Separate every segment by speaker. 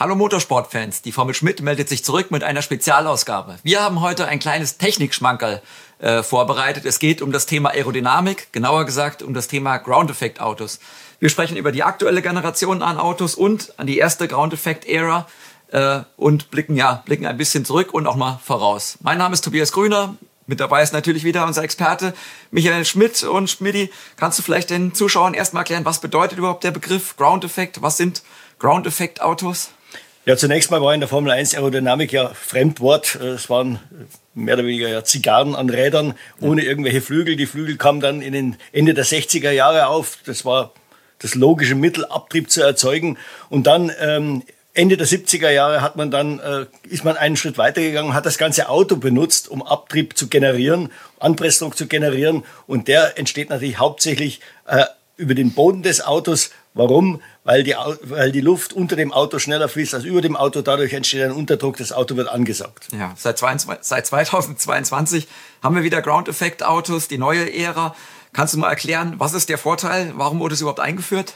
Speaker 1: Hallo Motorsportfans, die Formel Schmidt meldet sich zurück mit einer Spezialausgabe. Wir haben heute ein kleines Technikschmankerl äh, vorbereitet. Es geht um das Thema Aerodynamik, genauer gesagt um das Thema Ground Effect Autos. Wir sprechen über die aktuelle Generation an Autos und an die erste Ground Effect Ära äh, und blicken ja blicken ein bisschen zurück und auch mal voraus. Mein Name ist Tobias Grüner. Mit dabei ist natürlich wieder unser Experte Michael Schmidt und Schmidti. Kannst du vielleicht den Zuschauern erstmal erklären, was bedeutet überhaupt der Begriff Ground Effect? Was sind Ground Effect Autos?
Speaker 2: Ja, zunächst mal war in der Formel 1 Aerodynamik ja Fremdwort. Es waren mehr oder weniger ja Zigarren an Rädern ohne irgendwelche Flügel. Die Flügel kamen dann in den Ende der 60er Jahre auf. Das war das logische Mittel, Abtrieb zu erzeugen. Und dann ähm, Ende der 70er Jahre hat man dann, äh, ist man einen Schritt weitergegangen, hat das ganze Auto benutzt, um Abtrieb zu generieren, Anpressdruck zu generieren. Und der entsteht natürlich hauptsächlich äh, über den Boden des Autos. Warum? Weil die, weil die Luft unter dem Auto schneller fließt als über dem Auto. Dadurch entsteht ein Unterdruck, das Auto wird angesaugt.
Speaker 1: Ja, seit, 22, seit 2022 haben wir wieder Ground-Effekt-Autos, die neue Ära. Kannst du mal erklären, was ist der Vorteil? Warum wurde es überhaupt eingeführt?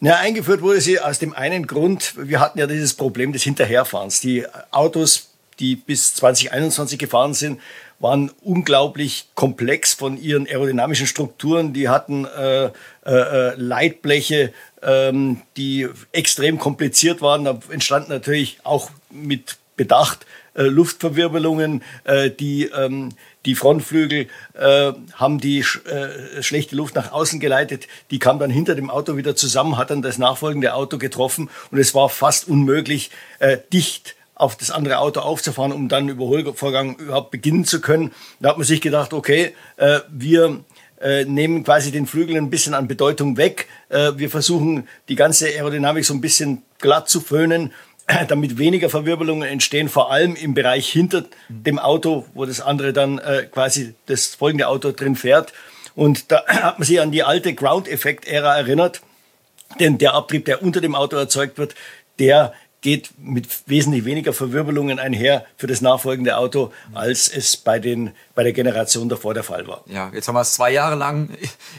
Speaker 2: Ja, eingeführt wurde sie aus dem einen Grund, wir hatten ja dieses Problem des Hinterherfahrens. Die Autos, die bis 2021 gefahren sind, waren unglaublich komplex von ihren aerodynamischen Strukturen. Die hatten äh, äh, äh, Leitbleche, ähm, die extrem kompliziert waren. Da entstanden natürlich auch mit Bedacht äh, Luftverwirbelungen, äh, die ähm, die Frontflügel äh, haben die äh, schlechte Luft nach außen geleitet. Die kam dann hinter dem Auto wieder zusammen, hat dann das nachfolgende Auto getroffen und es war fast unmöglich, äh, dicht auf das andere Auto aufzufahren, um dann Überholvorgang überhaupt beginnen zu können. Da hat man sich gedacht, okay, äh, wir äh, nehmen quasi den Flügel ein bisschen an Bedeutung weg. Äh, wir versuchen die ganze Aerodynamik so ein bisschen glatt zu föhnen, damit weniger Verwirbelungen entstehen, vor allem im Bereich hinter dem Auto, wo das andere dann äh, quasi das folgende Auto drin fährt. Und da hat man sich an die alte Ground-Effekt-Ära erinnert. Denn der Abtrieb, der unter dem Auto erzeugt wird, der geht mit wesentlich weniger Verwirbelungen einher für das nachfolgende Auto, als es bei, den, bei der Generation davor der Fall war.
Speaker 1: Ja, jetzt haben wir es zwei Jahre lang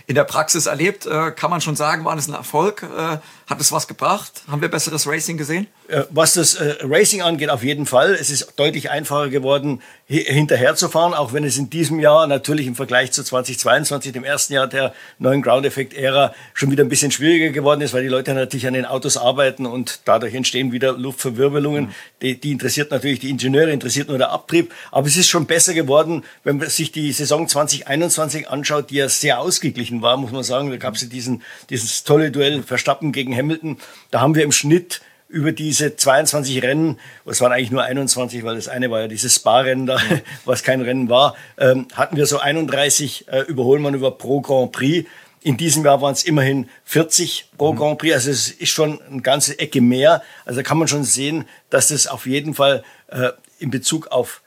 Speaker 1: in der Praxis erlebt. Äh, kann man schon sagen, war es ein Erfolg? Äh, hat es was gebracht? Haben wir besseres Racing gesehen?
Speaker 2: Äh, was das Racing angeht, auf jeden Fall. Es ist deutlich einfacher geworden, hinterherzufahren, auch wenn es in diesem Jahr natürlich im Vergleich zu 2022, dem ersten Jahr der neuen Ground-Effekt-Ära, schon wieder ein bisschen schwieriger geworden ist, weil die Leute natürlich an den Autos arbeiten und dadurch entstehen wieder Luftverwirbelungen. Mhm. Die, die interessiert natürlich die Ingenieure, interessiert nur der Abtrieb. Aber es ist schon besser geworden, wenn man sich die Saison 2021 anschaut, die ja sehr ausgeglichen war, muss man sagen. Da gab es ja diesen, dieses tolle Duell Verstappen gegen Hamilton. Da haben wir im Schnitt über diese 22 Rennen, es waren eigentlich nur 21, weil das eine war ja dieses Spa-Rennen da, was kein Rennen war, ähm, hatten wir so 31 äh, Überholmanöver pro Grand Prix. In diesem Jahr waren es immerhin 40 pro mhm. Grand Prix, also es ist schon eine ganze Ecke mehr. Also da kann man schon sehen, dass das auf jeden Fall äh, in Bezug auf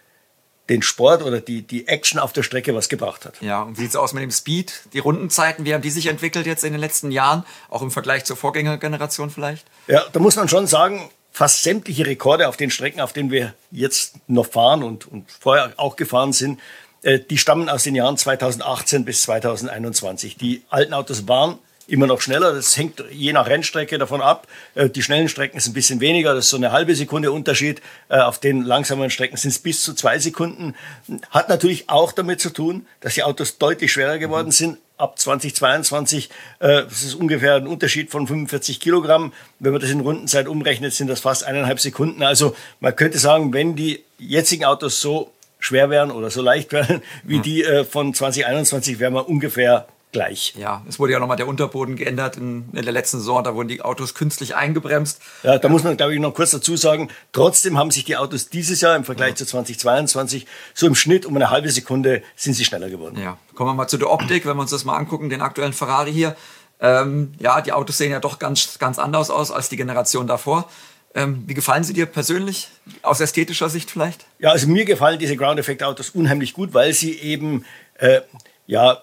Speaker 2: den Sport oder die, die Action auf der Strecke was gebracht hat.
Speaker 1: Ja, und wie sieht es aus mit dem Speed? Die Rundenzeiten, wie haben die sich entwickelt jetzt in den letzten Jahren? Auch im Vergleich zur Vorgängergeneration vielleicht?
Speaker 2: Ja, da muss man schon sagen, fast sämtliche Rekorde auf den Strecken, auf denen wir jetzt noch fahren und, und vorher auch gefahren sind, äh, die stammen aus den Jahren 2018 bis 2021. Die alten Autos waren immer noch schneller. Das hängt je nach Rennstrecke davon ab. Äh, die schnellen Strecken sind ein bisschen weniger, das ist so eine halbe Sekunde Unterschied. Äh, auf den langsameren Strecken sind es bis zu zwei Sekunden. Hat natürlich auch damit zu tun, dass die Autos deutlich schwerer geworden sind. Ab 2022 das ist ungefähr ein Unterschied von 45 Kilogramm. Wenn man das in Rundenzeit umrechnet, sind das fast eineinhalb Sekunden. Also man könnte sagen, wenn die jetzigen Autos so schwer wären oder so leicht wären wie hm. die äh, von 2021, wären wir ungefähr gleich.
Speaker 1: Ja, es wurde ja nochmal der Unterboden geändert in, in, der letzten Saison. Da wurden die Autos künstlich eingebremst.
Speaker 2: Ja, da muss man, glaube ich, noch kurz dazu sagen, trotzdem haben sich die Autos dieses Jahr im Vergleich ja. zu 2022 so im Schnitt um eine halbe Sekunde sind sie schneller geworden.
Speaker 1: Ja, kommen wir mal zu der Optik, wenn wir uns das mal angucken, den aktuellen Ferrari hier. Ähm, ja, die Autos sehen ja doch ganz, ganz anders aus als die Generation davor. Ähm, wie gefallen sie dir persönlich, aus ästhetischer Sicht vielleicht?
Speaker 2: Ja, also mir gefallen diese Ground Effect Autos unheimlich gut, weil sie eben äh, ja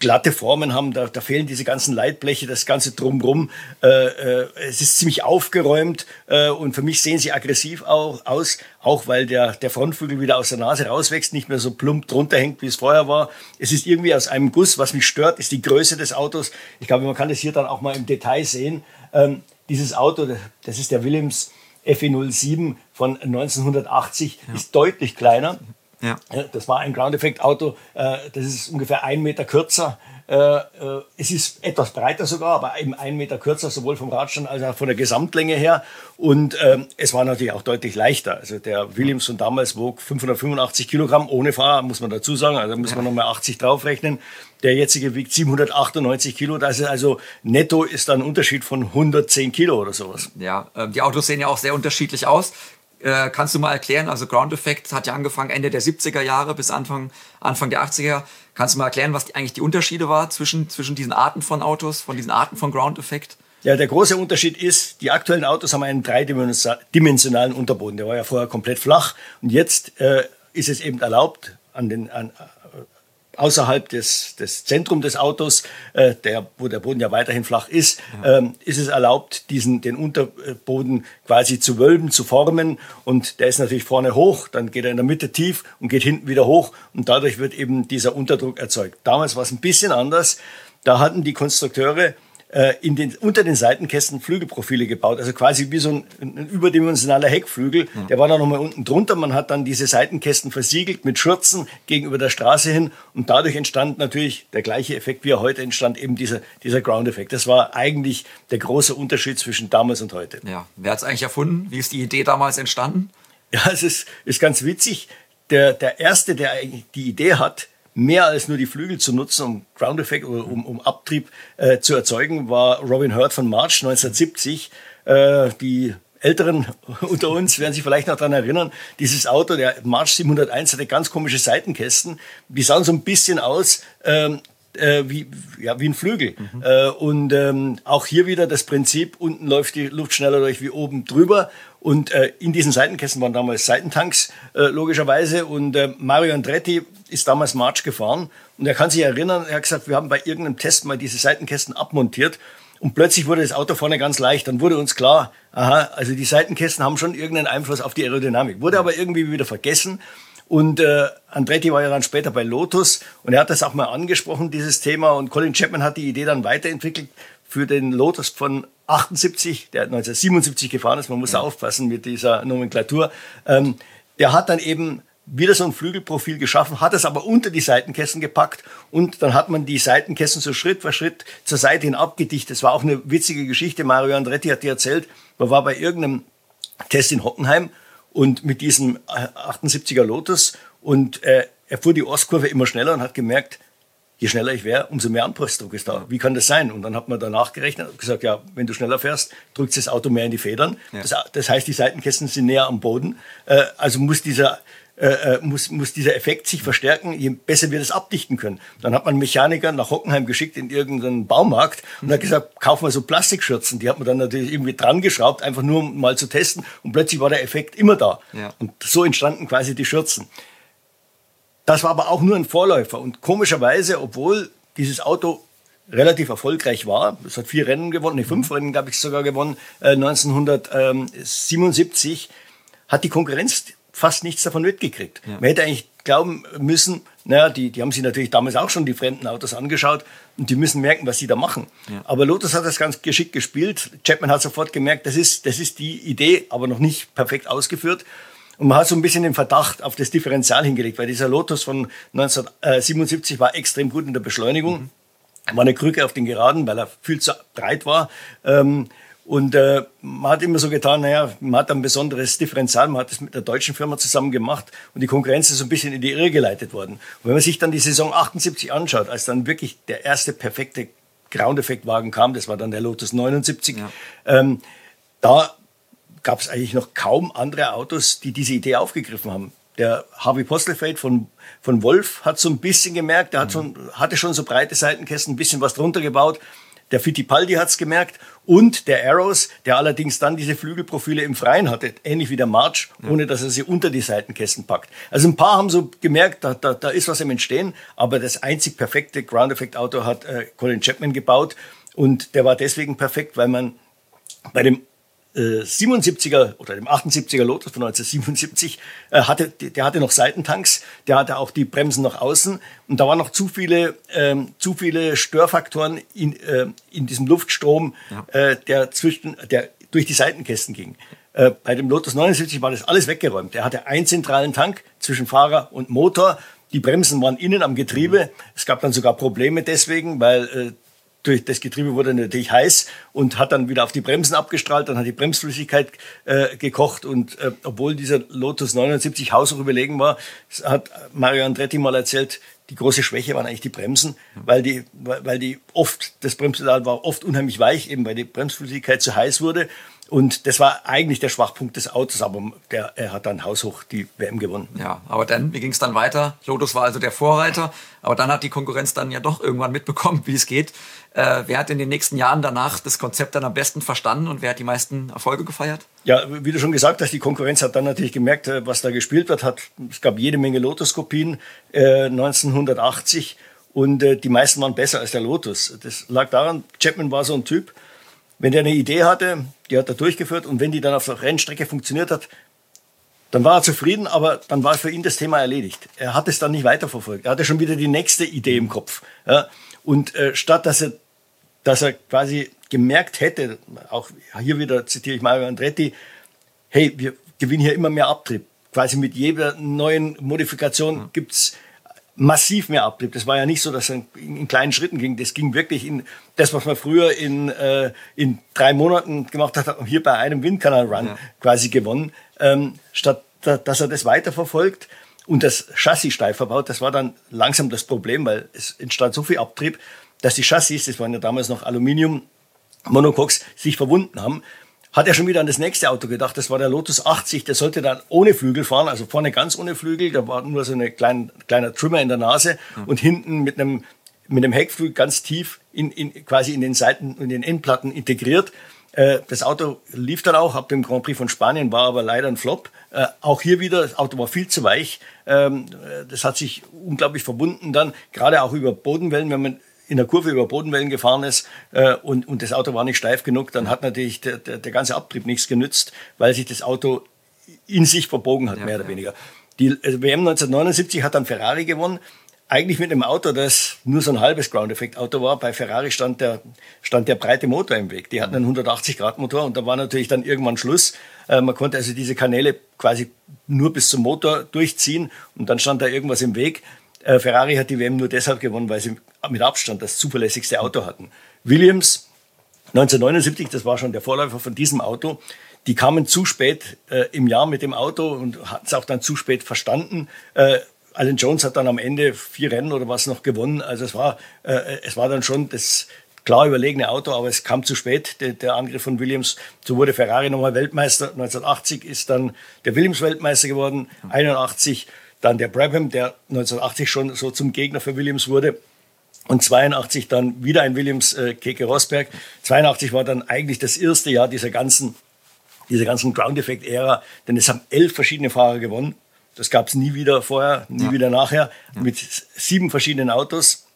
Speaker 2: glatte Formen haben, da, da fehlen diese ganzen Leitbleche, das ganze drumrum. Äh, äh, es ist ziemlich aufgeräumt äh, und für mich sehen sie aggressiv auch, aus, auch weil der, der Frontflügel wieder aus der Nase rauswächst, nicht mehr so plump drunter hängt, wie es vorher war. Es ist irgendwie aus einem Guss. Was mich stört, ist die Größe des Autos. Ich glaube, man kann das hier dann auch mal im Detail sehen. Ähm, dieses Auto, das ist der Williams FE07 von 1980 ja. ist deutlich kleiner. Ja. Das war ein Ground Effect Auto, äh, das ist ungefähr ein Meter kürzer. Äh, äh, es ist etwas breiter sogar, aber eben ein Meter kürzer, sowohl vom Radstand als auch von der Gesamtlänge her. Und ähm, es war natürlich auch deutlich leichter. Also der Williams von damals wog 585 Kilogramm ohne Fahrer, muss man dazu sagen. Also da muss man nochmal 80 draufrechnen. Der jetzige wiegt 798 Kilo. Das ist also netto ist da ein Unterschied von 110 Kilo oder sowas.
Speaker 1: Ja, die Autos sehen ja auch sehr unterschiedlich aus. Äh, kannst du mal erklären, also Ground Effect hat ja angefangen Ende der 70er Jahre bis Anfang, Anfang der 80er. Kannst du mal erklären, was die, eigentlich die Unterschiede war zwischen, zwischen diesen Arten von Autos, von diesen Arten von Ground Effect?
Speaker 2: Ja, der große Unterschied ist, die aktuellen Autos haben einen dreidimensionalen Unterboden. Der war ja vorher komplett flach und jetzt äh, ist es eben erlaubt, an den, an, außerhalb des, des Zentrum des Autos, äh, der, wo der Boden ja weiterhin flach ist, ja. ähm, ist es erlaubt, diesen, den Unterboden quasi zu wölben, zu formen. Und der ist natürlich vorne hoch, dann geht er in der Mitte tief und geht hinten wieder hoch. Und dadurch wird eben dieser Unterdruck erzeugt. Damals war es ein bisschen anders. Da hatten die Konstrukteure äh, in den, unter den Seitenkästen Flügelprofile gebaut. Also quasi wie so ein, ein überdimensionaler Heckflügel. Ja. Der war dann nochmal unten drunter. Man hat dann diese Seitenkästen versiegelt mit Schürzen gegenüber der Straße hin. Und dadurch entstand natürlich der gleiche Effekt, wie er heute entstand, eben dieser, dieser Ground-Effekt. Das war eigentlich der große Unterschied zwischen damals und heute.
Speaker 1: Ja, wer hat es eigentlich erfunden? Wie ist die Idee damals entstanden?
Speaker 2: Ja, es ist, ist ganz witzig. Der, der Erste, der eigentlich die Idee hat, mehr als nur die Flügel zu nutzen, um Ground Effect oder um, um Abtrieb äh, zu erzeugen, war Robin Hurt von March 1970. Äh, die Älteren unter uns werden sich vielleicht noch daran erinnern, dieses Auto, der March 701, hatte ganz komische Seitenkästen. Die sahen so ein bisschen aus ähm, äh, wie, ja, wie ein Flügel. Mhm. Äh, und ähm, auch hier wieder das Prinzip, unten läuft die Luft schneller durch wie oben drüber. Und äh, in diesen Seitenkästen waren damals Seitentanks, äh, logischerweise. Und äh, Mario Andretti ist damals March gefahren. Und er kann sich erinnern, er hat gesagt, wir haben bei irgendeinem Test mal diese Seitenkästen abmontiert. Und plötzlich wurde das Auto vorne ganz leicht. Dann wurde uns klar, aha, also die Seitenkästen haben schon irgendeinen Einfluss auf die Aerodynamik. Wurde aber irgendwie wieder vergessen. Und äh, Andretti war ja dann später bei Lotus und er hat das auch mal angesprochen, dieses Thema. Und Colin Chapman hat die Idee dann weiterentwickelt für den Lotus von 78, der 1977 gefahren ist. Man muss ja. aufpassen mit dieser Nomenklatur. Ähm, der hat dann eben wieder so ein Flügelprofil geschaffen, hat es aber unter die Seitenkästen gepackt und dann hat man die Seitenkästen so Schritt für Schritt zur Seite hin abgedichtet. Das war auch eine witzige Geschichte. Mario Andretti hat dir erzählt, man war bei irgendeinem Test in Hockenheim und mit diesem 78er Lotus und äh, er fuhr die Ostkurve immer schneller und hat gemerkt, je schneller ich wäre, umso mehr Anpressdruck ist da. Wie kann das sein? Und dann hat man danach gerechnet und gesagt, ja, wenn du schneller fährst, drückt das Auto mehr in die Federn. Ja. Das, das, heißt, die Seitenkästen sind näher am Boden. Äh, also muss dieser äh, äh, muss, muss dieser Effekt sich verstärken, je besser wir das abdichten können. Dann hat man Mechaniker nach Hockenheim geschickt in irgendeinen Baumarkt und hat gesagt, kaufen wir so Plastikschürzen. Die hat man dann natürlich irgendwie dran geschraubt, einfach nur um mal zu testen. Und plötzlich war der Effekt immer da. Ja. Und so entstanden quasi die Schürzen. Das war aber auch nur ein Vorläufer. Und komischerweise, obwohl dieses Auto relativ erfolgreich war. Es hat vier Rennen gewonnen, nee, fünf mhm. Rennen, glaube ich, sogar gewonnen. Äh, 1977 hat die Konkurrenz fast nichts davon mitgekriegt. Ja. Man hätte eigentlich glauben müssen, naja, die, die haben sich natürlich damals auch schon die fremden Autos angeschaut und die müssen merken, was sie da machen. Ja. Aber Lotus hat das ganz geschickt gespielt. Chapman hat sofort gemerkt, das ist, das ist die Idee, aber noch nicht perfekt ausgeführt. Und man hat so ein bisschen den Verdacht auf das Differential hingelegt, weil dieser Lotus von 1977 war extrem gut in der Beschleunigung. Mhm. War eine Krücke auf den Geraden, weil er viel zu breit war. Ähm, und äh, man hat immer so getan, naja, man hat ein besonderes Differential, man hat das mit der deutschen Firma zusammen gemacht und die Konkurrenz ist so ein bisschen in die Irre geleitet worden. Und wenn man sich dann die Saison 78 anschaut, als dann wirklich der erste perfekte Ground-Effekt-Wagen kam, das war dann der Lotus 79, ja. ähm, da gab es eigentlich noch kaum andere Autos, die diese Idee aufgegriffen haben. Der Harvey Postelfeld von, von Wolf hat so ein bisschen gemerkt, der hat schon, hatte schon so breite Seitenkästen, ein bisschen was drunter gebaut. Der Fittipaldi hat's gemerkt und der Arrows, der allerdings dann diese Flügelprofile im Freien hatte, ähnlich wie der March, ohne dass er sie unter die Seitenkästen packt. Also ein paar haben so gemerkt, da, da, da ist was im Entstehen, aber das einzig perfekte Ground Effect Auto hat äh, Colin Chapman gebaut und der war deswegen perfekt, weil man bei dem 77er äh, oder dem 78er Lotus von 1977 äh, hatte, der hatte noch Seitentanks, der hatte auch die Bremsen nach außen und da waren noch zu viele, ähm, zu viele Störfaktoren in, äh, in diesem Luftstrom, ja. äh, der zwischen, der durch die Seitenkästen ging. Äh, bei dem Lotus 79 war das alles weggeräumt. Er hatte einen zentralen Tank zwischen Fahrer und Motor. Die Bremsen waren innen am Getriebe. Es gab dann sogar Probleme deswegen, weil durch das Getriebe wurde natürlich heiß und hat dann wieder auf die Bremsen abgestrahlt, dann hat die Bremsflüssigkeit äh, gekocht und äh, obwohl dieser Lotus 79 haushoch überlegen war, hat Mario Andretti mal erzählt, die große Schwäche waren eigentlich die Bremsen, weil die, weil die oft, das Bremspedal war oft unheimlich weich, eben weil die Bremsflüssigkeit zu heiß wurde und das war eigentlich der Schwachpunkt des Autos, aber der, er hat dann haushoch die WM gewonnen.
Speaker 1: Ja, aber dann, wie ging es dann weiter? Lotus war also der Vorreiter, aber dann hat die Konkurrenz dann ja doch irgendwann mitbekommen, wie es geht. Äh, wer hat in den nächsten Jahren danach das Konzept dann am besten verstanden und wer hat die meisten Erfolge gefeiert?
Speaker 2: Ja, wie du schon gesagt hast, die Konkurrenz hat dann natürlich gemerkt, äh, was da gespielt wird. Hat, es gab jede Menge Lotus-Kopien äh, 1980 und äh, die meisten waren besser als der Lotus. Das lag daran, Chapman war so ein Typ, wenn der eine Idee hatte, die hat er durchgeführt und wenn die dann auf der Rennstrecke funktioniert hat, dann war er zufrieden, aber dann war für ihn das Thema erledigt. Er hat es dann nicht weiterverfolgt. Er hatte schon wieder die nächste Idee im Kopf. Ja? Und äh, statt dass er, dass er quasi gemerkt hätte, auch hier wieder zitiere ich Mario Andretti, hey, wir gewinnen hier immer mehr Abtrieb. Quasi mit jeder neuen Modifikation mhm. gibt's massiv mehr Abtrieb. Das war ja nicht so, dass er in kleinen Schritten ging. Das ging wirklich in das, was man früher in, äh, in drei Monaten gemacht hat, hier bei einem Windkanal-Run ja. quasi gewonnen. Ähm, statt dass er das weiterverfolgt und das Chassis steif verbaut, das war dann langsam das Problem, weil es entstand so viel Abtrieb, dass die Chassis, das waren ja damals noch Aluminium, Monocoques, sich verwunden haben hat er schon wieder an das nächste Auto gedacht. Das war der Lotus 80. Der sollte dann ohne Flügel fahren, also vorne ganz ohne Flügel. Da war nur so ein klein, kleiner Trimmer in der Nase mhm. und hinten mit einem, mit einem Heckflügel ganz tief in, in, quasi in den Seiten, in den Endplatten integriert. Äh, das Auto lief dann auch ab dem Grand Prix von Spanien, war aber leider ein Flop. Äh, auch hier wieder, das Auto war viel zu weich. Ähm, äh, das hat sich unglaublich verbunden dann, gerade auch über Bodenwellen, wenn man in der Kurve über Bodenwellen gefahren ist äh, und, und das Auto war nicht steif genug, dann hat natürlich der, der, der ganze Abtrieb nichts genützt, weil sich das Auto in sich verbogen hat, ja, mehr oder ja. weniger. Die also WM 1979 hat dann Ferrari gewonnen. Eigentlich mit einem Auto, das nur so ein halbes Ground-Effekt-Auto war. Bei Ferrari stand der, stand der breite Motor im Weg. Die hatten einen 180-Grad-Motor und da war natürlich dann irgendwann Schluss. Äh, man konnte also diese Kanäle quasi nur bis zum Motor durchziehen und dann stand da irgendwas im Weg. Äh, Ferrari hat die WM nur deshalb gewonnen, weil sie mit Abstand das zuverlässigste Auto hatten. Williams 1979, das war schon der Vorläufer von diesem Auto, die kamen zu spät äh, im Jahr mit dem Auto und hatten es auch dann zu spät verstanden. Äh, Alan Jones hat dann am Ende vier Rennen oder was noch gewonnen. Also es war, äh, es war dann schon das klar überlegene Auto, aber es kam zu spät, der, der Angriff von Williams. So wurde Ferrari nochmal Weltmeister. 1980 ist dann der Williams Weltmeister geworden. 81 dann der Brabham, der 1980 schon so zum Gegner für Williams wurde. Und 82 dann wieder ein Williams äh, Keke Rosberg. 82 war dann eigentlich das erste Jahr dieser ganzen, dieser ganzen Ground Effect Ära, denn es haben elf verschiedene Fahrer gewonnen. Das gab es nie wieder vorher, nie ja. wieder nachher, ja. mit sieben verschiedenen Autos.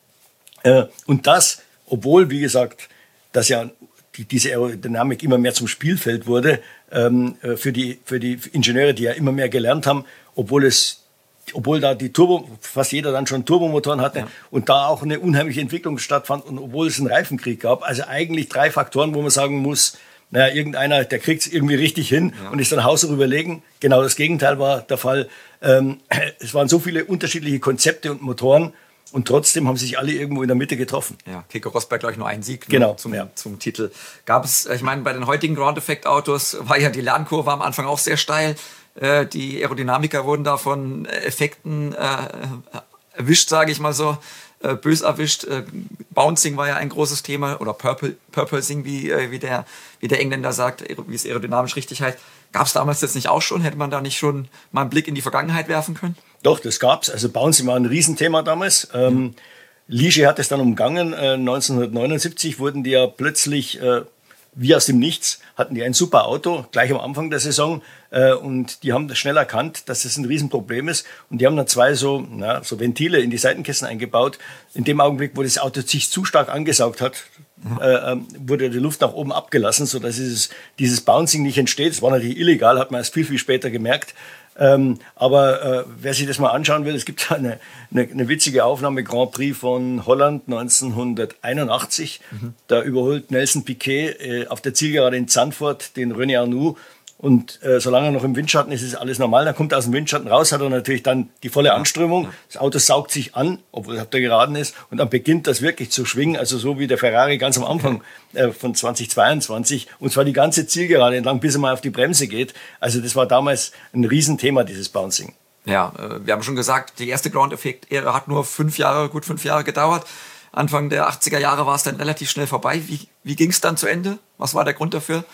Speaker 2: Äh, und das, obwohl, wie gesagt, dass ja die, diese Aerodynamik immer mehr zum Spielfeld wurde ähm, äh, für, die, für die Ingenieure, die ja immer mehr gelernt haben, obwohl es obwohl da die Turbo, fast jeder dann schon Turbomotoren hatte ja. und da auch eine unheimliche Entwicklung stattfand und obwohl es einen Reifenkrieg gab. Also eigentlich drei Faktoren, wo man sagen muss, naja, irgendeiner, der kriegt es irgendwie richtig hin ja. und ist dann haushoch überlegen. Genau das Gegenteil war der Fall. Ähm, es waren so viele unterschiedliche Konzepte und Motoren und trotzdem haben sich alle irgendwo in der Mitte getroffen.
Speaker 1: Ja, Keke Rosberg, glaube ich, nur einen Sieg
Speaker 2: ne, genau,
Speaker 1: zum,
Speaker 2: ja.
Speaker 1: zum Titel. Gab es, ich meine, bei den heutigen Ground Effect Autos war ja die Lernkurve am Anfang auch sehr steil. Äh, die Aerodynamiker wurden da von Effekten äh, erwischt, sage ich mal so, äh, bös erwischt. Äh, Bouncing war ja ein großes Thema oder Purple, Purplesing, wie, äh, wie, der, wie der Engländer sagt, wie es aerodynamisch richtig heißt. Gab es damals jetzt nicht auch schon? Hätte man da nicht schon mal einen Blick in die Vergangenheit werfen können?
Speaker 2: Doch, das gab's. Also Bouncing war ein Riesenthema damals. Ähm, Liege hat es dann umgangen. Äh, 1979 wurden die ja plötzlich äh, wie aus dem Nichts hatten die ein super Auto, gleich am Anfang der Saison. Äh, und die haben schnell erkannt, dass das ein Riesenproblem ist. Und die haben dann zwei so, na, so Ventile in die Seitenkästen eingebaut. In dem Augenblick, wo das Auto sich zu stark angesaugt hat, mhm. äh, ähm, wurde die Luft nach oben abgelassen, sodass dieses, dieses Bouncing nicht entsteht. Das war natürlich illegal, hat man erst viel, viel später gemerkt. Ähm, aber äh, wer sich das mal anschauen will, es gibt eine, eine, eine witzige Aufnahme Grand Prix von Holland 1981. Mhm. Da überholt Nelson Piquet äh, auf der Zielgerade in Zandvoort den René Arnoux und äh, solange er noch im Windschatten ist, ist alles normal. Dann kommt er aus dem Windschatten raus, hat er natürlich dann die volle Anströmung. Das Auto saugt sich an, obwohl auf der Geraden ist. Und dann beginnt das wirklich zu schwingen. Also so wie der Ferrari ganz am Anfang äh, von 2022. Und zwar die ganze Zielgerade entlang, bis er mal auf die Bremse geht. Also das war damals ein Riesenthema, dieses Bouncing.
Speaker 1: Ja, äh, wir haben schon gesagt, die erste Ground-Effekt-Ära hat nur fünf Jahre, gut fünf Jahre gedauert. Anfang der 80er Jahre war es dann relativ schnell vorbei. Wie, wie ging es dann zu Ende? Was war der Grund dafür?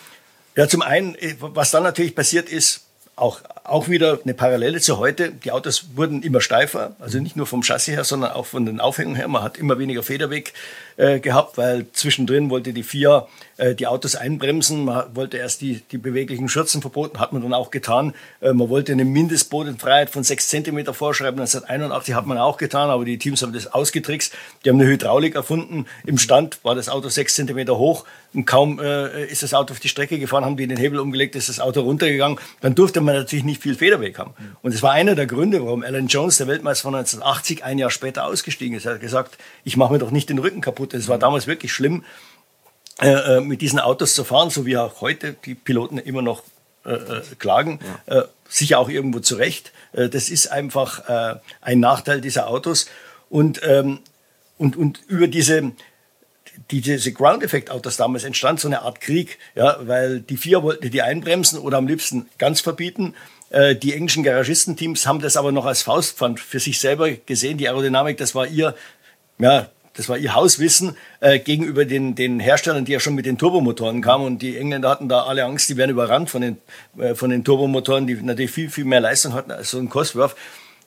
Speaker 2: Ja, zum einen, äh, was dann natürlich passiert ist, auch, auch wieder eine Parallele zu heute. Die Autos wurden immer steifer, also nicht nur vom Chassis her, sondern auch von den Aufhängungen her. Man hat immer weniger Federweg äh, gehabt, weil zwischendrin wollte die FIA äh, die Autos einbremsen. Man wollte erst die, die beweglichen Schürzen verboten, hat man dann auch getan. Äh, man wollte eine Mindestbodenfreiheit von sechs Zentimeter vorschreiben. 1981 hat man auch getan, aber die Teams haben das ausgetrickst. Die haben eine Hydraulik erfunden. Im Stand war das Auto sechs Zentimeter hoch und kaum äh, ist das Auto auf die Strecke gefahren, haben die den Hebel umgelegt, ist das Auto runtergegangen. Dann durfte man natürlich nicht viel Federweg haben. Und das war einer der Gründe, warum Alan Jones, der Weltmeister von 1980, ein Jahr später ausgestiegen ist. Er hat gesagt, ich mache mir doch nicht den Rücken kaputt. Das war damals wirklich schlimm, äh, äh, mit diesen Autos zu fahren, so wie auch heute die Piloten immer noch äh, äh klagen. Ja. Äh, sicher auch irgendwo zurecht. Das ist einfach ein Nachteil dieser Autos. Und, ähm, und, und über diese, die, diese Ground-Effekt-Autos damals entstand so eine Art Krieg, ja, weil die vier wollten die einbremsen oder am liebsten ganz verbieten. Die englischen Garagistenteams haben das aber noch als Faustpfand für sich selber gesehen. Die Aerodynamik, das war ihr, ja, das war ihr Hauswissen äh, gegenüber den, den Herstellern, die ja schon mit den Turbomotoren kamen. Und die Engländer hatten da alle Angst, die werden überrannt von den, äh, von den Turbomotoren, die natürlich viel, viel mehr Leistung hatten als so ein Cosworth.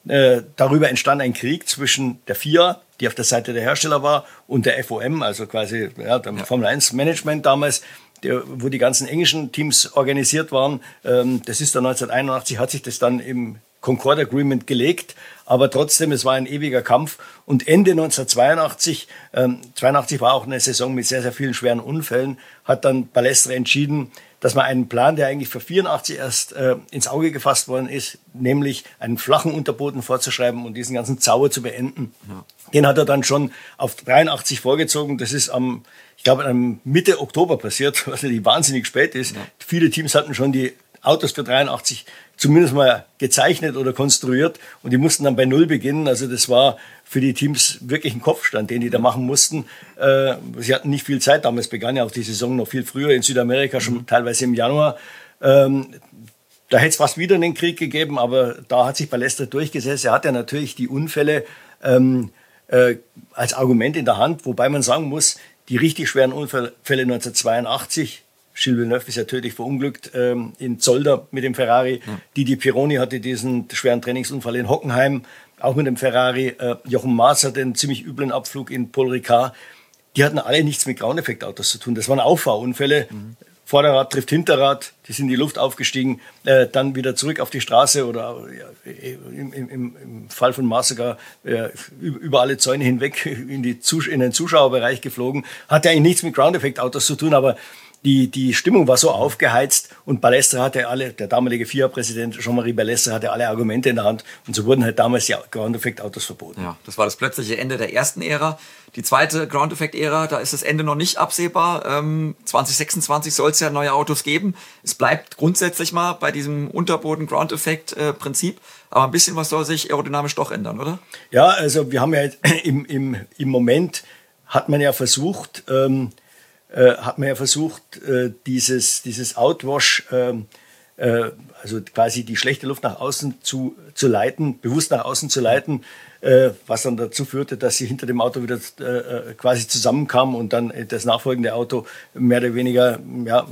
Speaker 2: Äh, darüber entstand ein Krieg zwischen der FIA, die auf der Seite der Hersteller war, und der FOM, also quasi ja, dem ja. Formel 1 Management damals, der, wo die ganzen englischen Teams organisiert waren. Ähm, das ist dann 1981, hat sich das dann im Concord Agreement gelegt, aber trotzdem, es war ein ewiger Kampf. Und Ende 1982, ähm, 82 war auch eine Saison mit sehr, sehr vielen schweren Unfällen, hat dann Balestre entschieden, dass man einen Plan, der eigentlich für 84 erst äh, ins Auge gefasst worden ist, nämlich einen flachen Unterboden vorzuschreiben und diesen ganzen Zauber zu beenden. Ja. Den hat er dann schon auf 83 vorgezogen. Das ist am, ich glaube, am Mitte Oktober passiert, was natürlich wahnsinnig spät ist. Ja. Viele Teams hatten schon die Autos für 83 zumindest mal gezeichnet oder konstruiert und die mussten dann bei Null beginnen. Also das war für die Teams wirklich ein Kopfstand, den die da machen mussten. Äh, sie hatten nicht viel Zeit, damals begann ja auch die Saison noch viel früher in Südamerika, schon mhm. teilweise im Januar. Ähm, da hätte es fast wieder einen Krieg gegeben, aber da hat sich Balestre durchgesetzt. Er hat ja natürlich die Unfälle ähm, äh, als Argument in der Hand, wobei man sagen muss, die richtig schweren Unfälle 1982, Gilles Villeneuve ist ja tödlich verunglückt ähm, in Zolder mit dem Ferrari. Ja. Didi Pironi hatte diesen schweren Trainingsunfall in Hockenheim, auch mit dem Ferrari. Äh, Jochen Maas hatte einen ziemlich üblen Abflug in Paul Ricard. Die hatten alle nichts mit Ground-Effekt-Autos zu tun. Das waren Auffahrunfälle. Mhm. Vorderrad trifft Hinterrad, die sind in die Luft aufgestiegen, äh, dann wieder zurück auf die Straße oder ja, im, im, im, Fall von Mars sogar äh, über alle Zäune hinweg in, in den Zuschauerbereich geflogen. Hat ja eigentlich nichts mit Ground-Effekt-Autos zu tun, aber die, die Stimmung war so aufgeheizt und Balestre hatte alle, der damalige FIA-Präsident Jean-Marie Balestre hatte alle Argumente in der Hand und so wurden halt damals die Ground-Effekt-Autos verboten.
Speaker 1: Ja, das war das plötzliche Ende der ersten Ära. Die zweite Ground-Effekt-Ära, da ist das Ende noch nicht absehbar. Ähm, 2026 soll es ja neue Autos geben. Es bleibt grundsätzlich mal bei diesem Unterboden-Ground-Effekt-Prinzip. Aber ein bisschen was soll sich aerodynamisch doch ändern, oder?
Speaker 2: Ja, also wir haben ja im, im, im Moment hat man ja versucht, ähm, äh, hat man ja versucht, äh, dieses, dieses Outwash, ähm, äh, also quasi die schlechte Luft nach außen zu, zu leiten, bewusst nach außen zu leiten, äh, was dann dazu führte, dass sie hinter dem Auto wieder äh, quasi zusammenkamen und dann das nachfolgende Auto mehr oder weniger ja,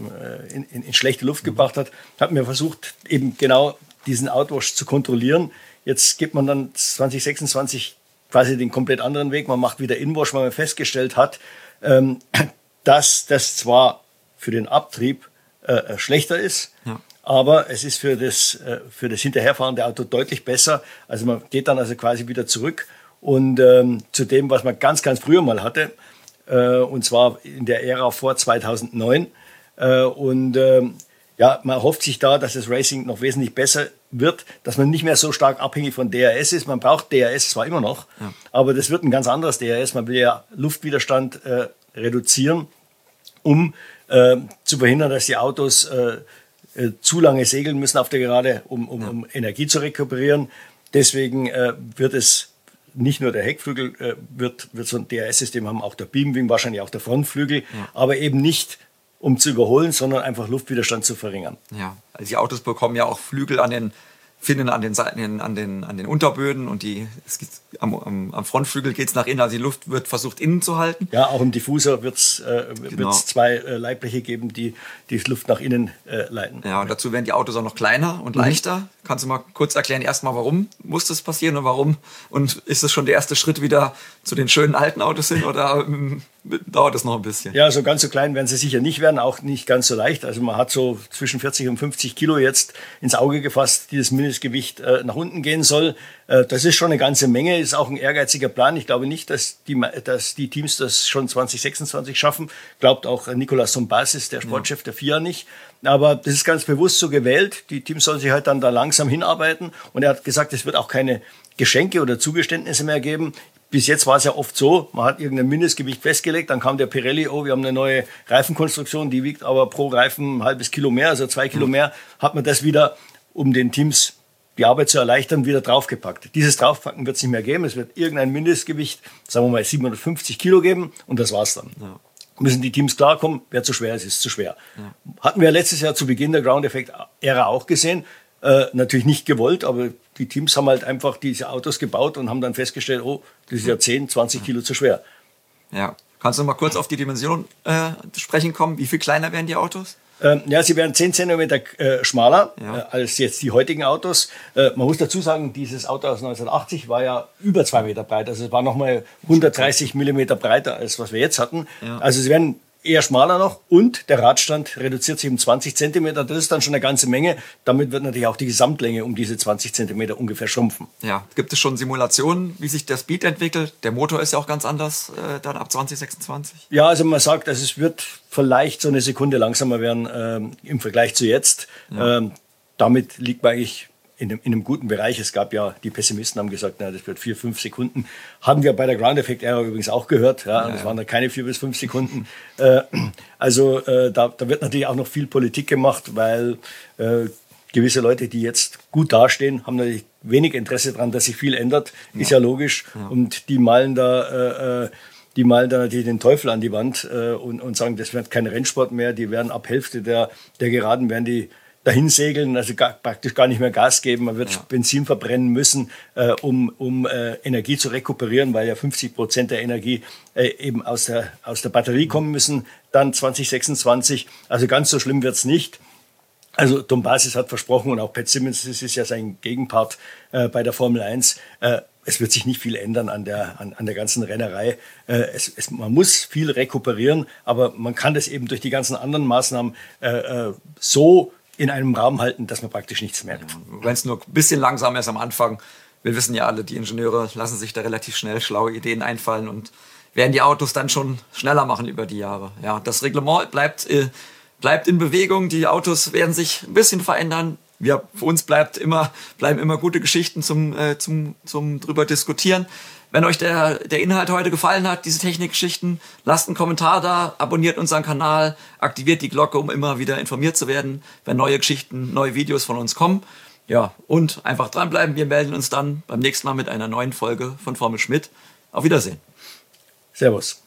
Speaker 2: in, in, in schlechte Luft gebracht hat. Hat man versucht, eben genau diesen Outwash zu kontrollieren. Jetzt gibt man dann 2026 quasi den komplett anderen Weg. Man macht wieder Inwash, weil man festgestellt hat, ähm, dass das zwar für den Abtrieb äh, äh, schlechter ist, ja. aber es ist für das, äh, für das hinterherfahrende Auto deutlich besser. Also man geht dann also quasi wieder zurück und ähm, zu dem, was man ganz, ganz früher mal hatte, äh, und zwar in der Ära vor 2009. Äh, und ähm, ja, man hofft sich da, dass das Racing noch wesentlich besser wird, dass man nicht mehr so stark abhängig von DRS ist. Man braucht DRS zwar immer noch, ja. aber das wird ein ganz anderes DRS. Man will ja Luftwiderstand äh, reduzieren, um äh, zu verhindern, dass die Autos äh, äh, zu lange segeln müssen auf der Gerade, um, um, um Energie zu rekuperieren. Deswegen äh, wird es nicht nur der Heckflügel äh, wird, wird so ein DRS-System haben, auch der Beamwing, wahrscheinlich auch der Frontflügel, ja. aber eben nicht um zu überholen, sondern einfach Luftwiderstand zu verringern.
Speaker 1: Ja, also die Autos bekommen ja auch Flügel an den finden an den Seiten, an den, an den Unterböden und die, es geht, am, am, Frontflügel geht es nach innen, also die Luft wird versucht innen zu halten.
Speaker 2: Ja, auch im Diffusor wird es äh, genau. zwei äh, Leibbleche geben, die die Luft nach innen äh, leiten.
Speaker 1: Ja, und dazu werden die Autos auch noch kleiner und mhm. leichter. Kannst du mal kurz erklären, erstmal, warum muss das passieren und warum? Und ist das schon der erste Schritt wieder zu den schönen alten Autos hin oder ähm, dauert das noch ein bisschen?
Speaker 2: Ja, so ganz so klein werden sie sicher nicht werden, auch nicht ganz so leicht. Also man hat so zwischen 40 und 50 Kilo jetzt ins Auge gefasst, dieses Mindestgewicht äh, nach unten gehen soll. Äh, das ist schon eine ganze Menge, ist auch ein ehrgeiziger Plan. Ich glaube nicht, dass die, dass die Teams das schon 2026 schaffen. Glaubt auch Nicolas Sombasis, der Sportchef ja. der FIA, nicht. Aber das ist ganz bewusst so gewählt. Die Teams sollen sich halt dann da langsam hinarbeiten. Und er hat gesagt, es wird auch keine Geschenke oder Zugeständnisse mehr geben bis jetzt war es ja oft so, man hat irgendein Mindestgewicht festgelegt, dann kam der Pirelli, oh, wir haben eine neue Reifenkonstruktion, die wiegt aber pro Reifen ein halbes Kilo mehr, also zwei Kilo mehr, hat man das wieder, um den Teams die Arbeit zu erleichtern, wieder draufgepackt. Dieses Draufpacken wird es nicht mehr geben, es wird irgendein Mindestgewicht, sagen wir mal 750 Kilo geben und das war's dann. Ja. Müssen die Teams klarkommen, wer zu schwer ist, ist zu schwer. Ja. Hatten wir letztes Jahr zu Beginn der Ground Effect Ära auch gesehen, äh, natürlich nicht gewollt, aber die Teams haben halt einfach diese Autos gebaut und haben dann festgestellt, oh, das ist ja 10, 20 Kilo zu schwer.
Speaker 1: Ja. Kannst du mal kurz auf die Dimension äh, sprechen kommen? Wie viel kleiner werden die Autos?
Speaker 2: Ähm, ja, sie werden 10 cm äh, schmaler ja. äh, als jetzt die heutigen Autos. Äh, man muss dazu sagen, dieses Auto aus 1980 war ja über 2 Meter breit. Also es war nochmal 130 Millimeter breiter, als was wir jetzt hatten. Ja. Also sie werden eher schmaler noch und der Radstand reduziert sich um 20 Zentimeter. Das ist dann schon eine ganze Menge. Damit wird natürlich auch die Gesamtlänge um diese 20 Zentimeter ungefähr schrumpfen.
Speaker 1: Ja, gibt es schon Simulationen, wie sich der Speed entwickelt? Der Motor ist ja auch ganz anders äh, dann ab 2026.
Speaker 2: Ja, also man sagt, also es wird vielleicht so eine Sekunde langsamer werden ähm, im Vergleich zu jetzt. Ja. Ähm, damit liegt man eigentlich in einem, in einem, guten Bereich. Es gab ja, die Pessimisten haben gesagt, na, das wird vier, fünf Sekunden. Haben wir bei der Ground Effect Error übrigens auch gehört. Ja, ja das waren dann keine vier bis fünf Sekunden. äh, also äh, da, da, wird natürlich auch noch viel Politik gemacht, weil äh, gewisse Leute, die jetzt gut dastehen, haben natürlich wenig Interesse daran, dass sich viel ändert. Ist ja logisch. Und die malen da äh, äh, die malen da natürlich den Teufel an die Wand äh, und, und sagen, das wird kein Rennsport mehr, die werden ab Hälfte der, der Geraden werden die dahin segeln, also gar, praktisch gar nicht mehr Gas geben. Man wird ja. Benzin verbrennen müssen, äh, um, um äh, Energie zu rekuperieren, weil ja 50 Prozent der Energie äh, eben aus der, aus der Batterie kommen müssen. Dann 2026. Also ganz so schlimm wird's nicht. Also Tom Basis hat versprochen und auch Pat Simmons, das ist ja sein Gegenpart äh, bei der Formel 1, äh, es wird sich nicht viel ändern an der, an, an der ganzen Rennerei. Äh, es, es, man muss viel rekuperieren, aber man kann das eben durch die ganzen anderen Maßnahmen äh, äh so in einem Raum halten, dass man praktisch nichts merkt. Ja,
Speaker 1: Wenn es nur ein bisschen langsam ist am Anfang, wir wissen ja alle, die Ingenieure lassen sich da relativ schnell schlaue Ideen einfallen und werden die Autos dann schon schneller machen über die Jahre. Ja, das Reglement bleibt, äh, bleibt in Bewegung, die Autos werden sich ein bisschen verändern. Wir, für uns bleibt immer, bleiben immer gute Geschichten zum, äh, zum, zum drüber diskutieren. Wenn euch der, der Inhalt heute gefallen hat, diese Technikgeschichten, lasst einen Kommentar da, abonniert unseren Kanal, aktiviert die Glocke, um immer wieder informiert zu werden, wenn neue Geschichten, neue Videos von uns kommen. Ja, und einfach dranbleiben. Wir melden uns dann beim nächsten Mal mit einer neuen Folge von Formel Schmidt. Auf Wiedersehen.
Speaker 2: Servus.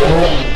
Speaker 2: Oh.